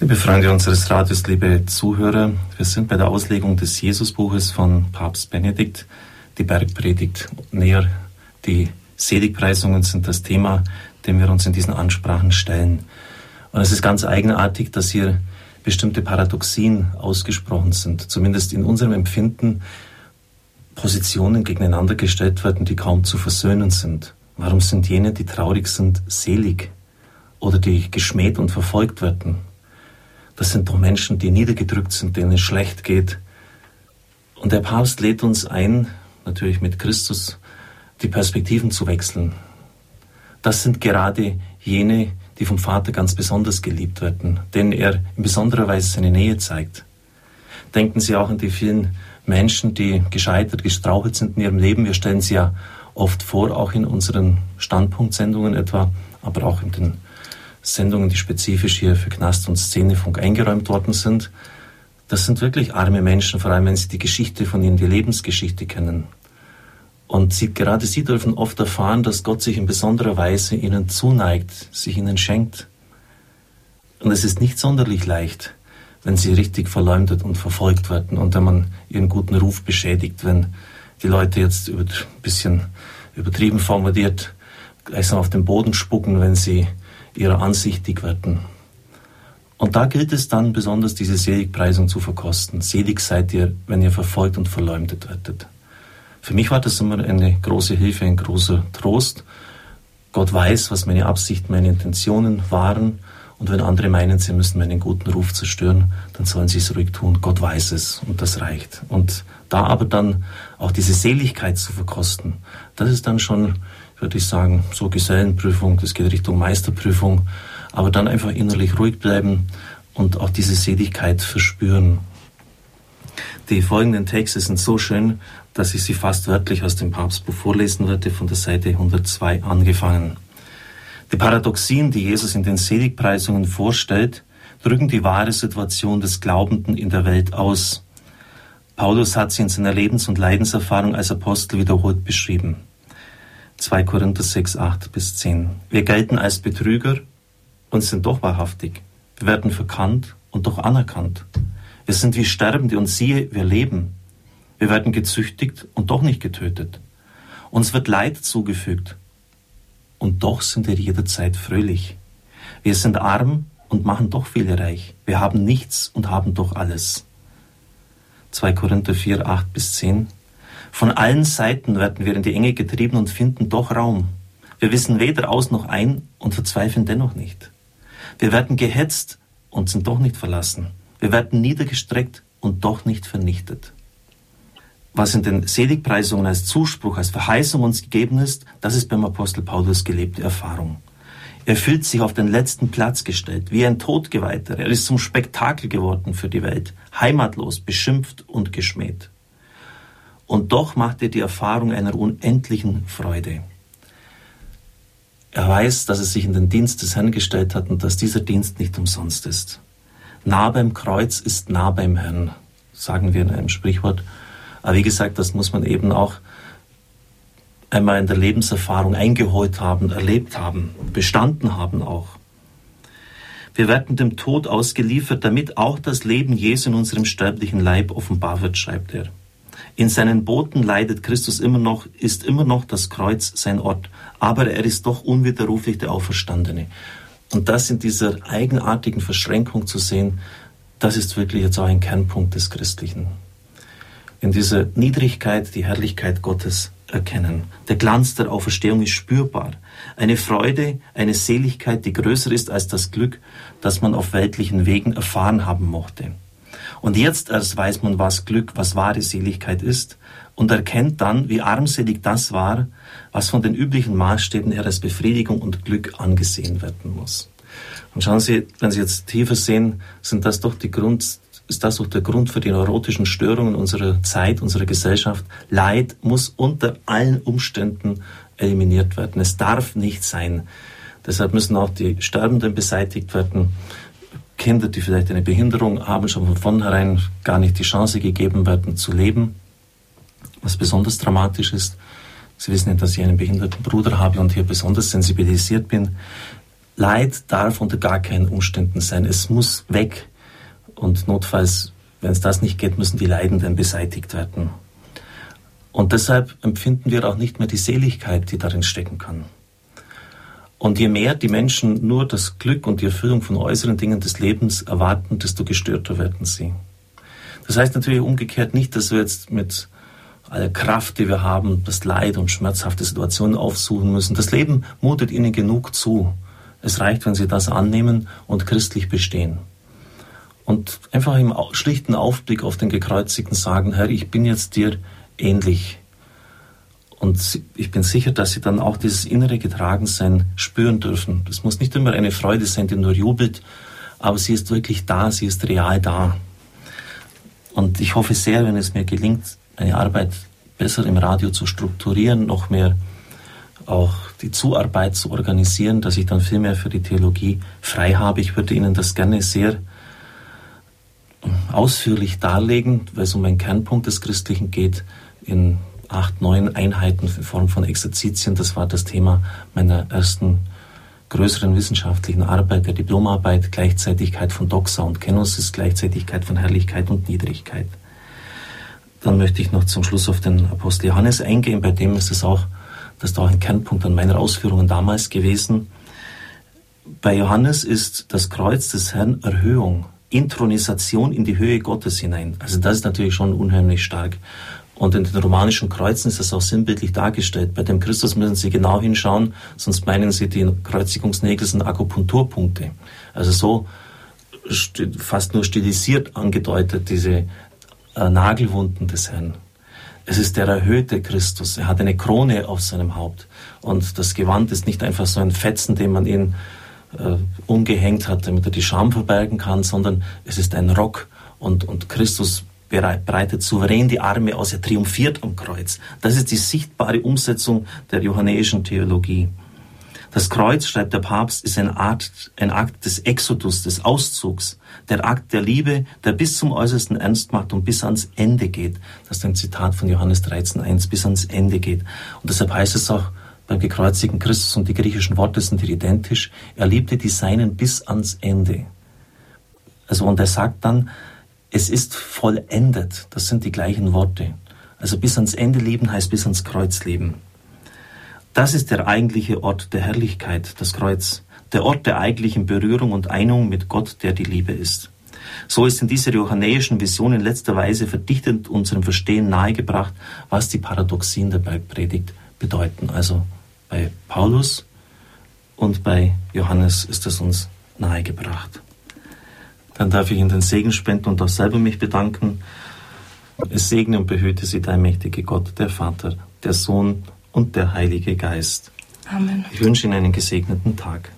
Liebe Freunde unseres Radios, liebe Zuhörer, wir sind bei der Auslegung des Jesusbuches von Papst Benedikt, die Bergpredigt. Näher die Seligpreisungen sind das Thema, dem wir uns in diesen Ansprachen stellen. Und es ist ganz eigenartig, dass hier bestimmte Paradoxien ausgesprochen sind, zumindest in unserem Empfinden Positionen gegeneinander gestellt werden, die kaum zu versöhnen sind. Warum sind jene, die traurig sind, selig oder die geschmäht und verfolgt werden? Das sind doch Menschen, die niedergedrückt sind, denen es schlecht geht. Und der Papst lädt uns ein, natürlich mit Christus, die Perspektiven zu wechseln. Das sind gerade jene, die vom Vater ganz besonders geliebt werden, denen er in besonderer Weise seine Nähe zeigt. Denken Sie auch an die vielen Menschen, die gescheitert, gestrauchelt sind in ihrem Leben. Wir stellen sie ja oft vor, auch in unseren Standpunktsendungen etwa, aber auch in den Sendungen, die spezifisch hier für Knast und Szenefunk eingeräumt worden sind. Das sind wirklich arme Menschen, vor allem wenn sie die Geschichte von ihnen, die Lebensgeschichte kennen. Und sie, gerade sie dürfen oft erfahren, dass Gott sich in besonderer Weise ihnen zuneigt, sich ihnen schenkt. Und es ist nicht sonderlich leicht, wenn sie richtig verleumdet und verfolgt werden und wenn man ihren guten Ruf beschädigt, wenn die Leute jetzt ein bisschen übertrieben formuliert gleichsam auf den Boden spucken, wenn sie ihrer ansichtig werden. Und da gilt es dann besonders, diese Seligpreisung zu verkosten. Selig seid ihr, wenn ihr verfolgt und verleumdet werdet. Für mich war das immer eine große Hilfe, ein großer Trost. Gott weiß, was meine Absichten, meine Intentionen waren. Und wenn andere meinen, sie müssen meinen guten Ruf zerstören, dann sollen sie es ruhig tun. Gott weiß es und das reicht. Und da aber dann auch diese Seligkeit zu verkosten, das ist dann schon, würde ich sagen, so Gesellenprüfung, das geht Richtung Meisterprüfung. Aber dann einfach innerlich ruhig bleiben und auch diese Seligkeit verspüren. Die folgenden Texte sind so schön, dass ich sie fast wörtlich aus dem Papstbuch vorlesen werde, von der Seite 102 angefangen. Die Paradoxien, die Jesus in den Seligpreisungen vorstellt, drücken die wahre Situation des Glaubenden in der Welt aus. Paulus hat sie in seiner Lebens- und Leidenserfahrung als Apostel wiederholt beschrieben. 2 Korinther 6, 8 bis 10. Wir gelten als Betrüger und sind doch wahrhaftig. Wir werden verkannt und doch anerkannt. Wir sind wie Sterbende und siehe, wir leben. Wir werden gezüchtigt und doch nicht getötet. Uns wird Leid zugefügt und doch sind wir jederzeit fröhlich. Wir sind arm und machen doch viele reich. Wir haben nichts und haben doch alles. 2 Korinther 4, 8 bis 10. Von allen Seiten werden wir in die Enge getrieben und finden doch Raum. Wir wissen weder aus noch ein und verzweifeln dennoch nicht. Wir werden gehetzt und sind doch nicht verlassen. Wir werden niedergestreckt und doch nicht vernichtet was in den Seligpreisungen als Zuspruch, als Verheißung uns gegeben ist, das ist beim Apostel Paulus gelebte Erfahrung. Er fühlt sich auf den letzten Platz gestellt, wie ein Todgeweihter. Er ist zum Spektakel geworden für die Welt, heimatlos, beschimpft und geschmäht. Und doch macht er die Erfahrung einer unendlichen Freude. Er weiß, dass er sich in den Dienst des Herrn gestellt hat und dass dieser Dienst nicht umsonst ist. Nah beim Kreuz ist nah beim Herrn, sagen wir in einem Sprichwort. Aber wie gesagt, das muss man eben auch einmal in der Lebenserfahrung eingeholt haben, erlebt haben, bestanden haben auch. Wir werden dem Tod ausgeliefert, damit auch das Leben Jesu in unserem sterblichen Leib offenbar wird, schreibt er. In seinen Boten leidet Christus immer noch, ist immer noch das Kreuz sein Ort, aber er ist doch unwiderruflich der Auferstandene. Und das in dieser eigenartigen Verschränkung zu sehen, das ist wirklich jetzt auch ein Kernpunkt des Christlichen in dieser Niedrigkeit die Herrlichkeit Gottes erkennen. Der Glanz der Auferstehung ist spürbar. Eine Freude, eine Seligkeit, die größer ist als das Glück, das man auf weltlichen Wegen erfahren haben mochte. Und jetzt erst weiß man, was Glück, was wahre Seligkeit ist und erkennt dann, wie armselig das war, was von den üblichen Maßstäben her als Befriedigung und Glück angesehen werden muss. Und schauen Sie, wenn Sie jetzt tiefer sehen, sind das doch die Grund, ist das auch der Grund für die neurotischen Störungen unserer Zeit, unserer Gesellschaft. Leid muss unter allen Umständen eliminiert werden. Es darf nicht sein. Deshalb müssen auch die Sterbenden beseitigt werden. Kinder, die vielleicht eine Behinderung haben, schon von vornherein gar nicht die Chance gegeben werden zu leben. Was besonders dramatisch ist, Sie wissen ja, dass ich einen behinderten Bruder habe und hier besonders sensibilisiert bin. Leid darf unter gar keinen Umständen sein. Es muss weg. Und notfalls, wenn es das nicht geht, müssen die Leidenden beseitigt werden. Und deshalb empfinden wir auch nicht mehr die Seligkeit, die darin stecken kann. Und je mehr die Menschen nur das Glück und die Erfüllung von äußeren Dingen des Lebens erwarten, desto gestörter werden sie. Das heißt natürlich umgekehrt nicht, dass wir jetzt mit aller Kraft, die wir haben, das Leid und schmerzhafte Situationen aufsuchen müssen. Das Leben mutet ihnen genug zu. Es reicht, wenn sie das annehmen und christlich bestehen. Und einfach im schlichten Aufblick auf den Gekreuzigten sagen, Herr, ich bin jetzt dir ähnlich. Und ich bin sicher, dass sie dann auch dieses innere Getragensein spüren dürfen. Das muss nicht immer eine Freude sein, die nur jubelt, aber sie ist wirklich da, sie ist real da. Und ich hoffe sehr, wenn es mir gelingt, eine Arbeit besser im Radio zu strukturieren, noch mehr auch die Zuarbeit zu organisieren, dass ich dann viel mehr für die Theologie frei habe. Ich würde Ihnen das gerne sehr ausführlich darlegen, weil es um einen Kernpunkt des Christlichen geht, in acht, neun Einheiten in Form von Exerzitien. Das war das Thema meiner ersten größeren wissenschaftlichen Arbeit, der Diplomarbeit, Gleichzeitigkeit von Doxa und Kenosis, Gleichzeitigkeit von Herrlichkeit und Niedrigkeit. Dann möchte ich noch zum Schluss auf den Apostel Johannes eingehen, bei dem ist es auch, das ist auch ein Kernpunkt an meiner Ausführungen damals gewesen. Bei Johannes ist das Kreuz des Herrn Erhöhung, Intronisation in die Höhe Gottes hinein. Also das ist natürlich schon unheimlich stark. Und in den romanischen Kreuzen ist das auch sinnbildlich dargestellt. Bei dem Christus müssen Sie genau hinschauen, sonst meinen Sie, die Kreuzigungsnägel sind Akupunkturpunkte. Also so fast nur stilisiert angedeutet, diese äh, Nagelwunden des Herrn. Es ist der erhöhte Christus. Er hat eine Krone auf seinem Haupt. Und das Gewand ist nicht einfach so ein Fetzen, den man ihn äh, umgehängt hat, damit er die Scham verbergen kann, sondern es ist ein Rock. Und, und Christus breitet souverän die Arme aus. Er triumphiert am Kreuz. Das ist die sichtbare Umsetzung der johannäischen Theologie. Das Kreuz, schreibt der Papst, ist ein Akt, ein Akt des Exodus, des Auszugs, der Akt der Liebe, der bis zum äußersten Ernst macht und bis ans Ende geht. Das ist ein Zitat von Johannes 13.1, bis ans Ende geht. Und deshalb heißt es auch beim gekreuzigten Christus und die griechischen Worte sind hier identisch, er liebte die Seinen bis ans Ende. Also, und er sagt dann, es ist vollendet. Das sind die gleichen Worte. Also bis ans Ende leben heißt bis ans Kreuz leben. Das ist der eigentliche Ort der Herrlichkeit, das Kreuz, der Ort der eigentlichen Berührung und Einigung mit Gott, der die Liebe ist. So ist in dieser johannäischen Vision in letzter Weise verdichtend unserem Verstehen nahegebracht, was die Paradoxien der Bergpredigt bedeuten. Also bei Paulus und bei Johannes ist es uns nahegebracht. Dann darf ich Ihnen den Segen spenden und auch selber mich bedanken. Es segne und behüte Sie, der mächtige Gott, der Vater, der Sohn und der Heilige Geist. Amen. Ich wünsche Ihnen einen gesegneten Tag.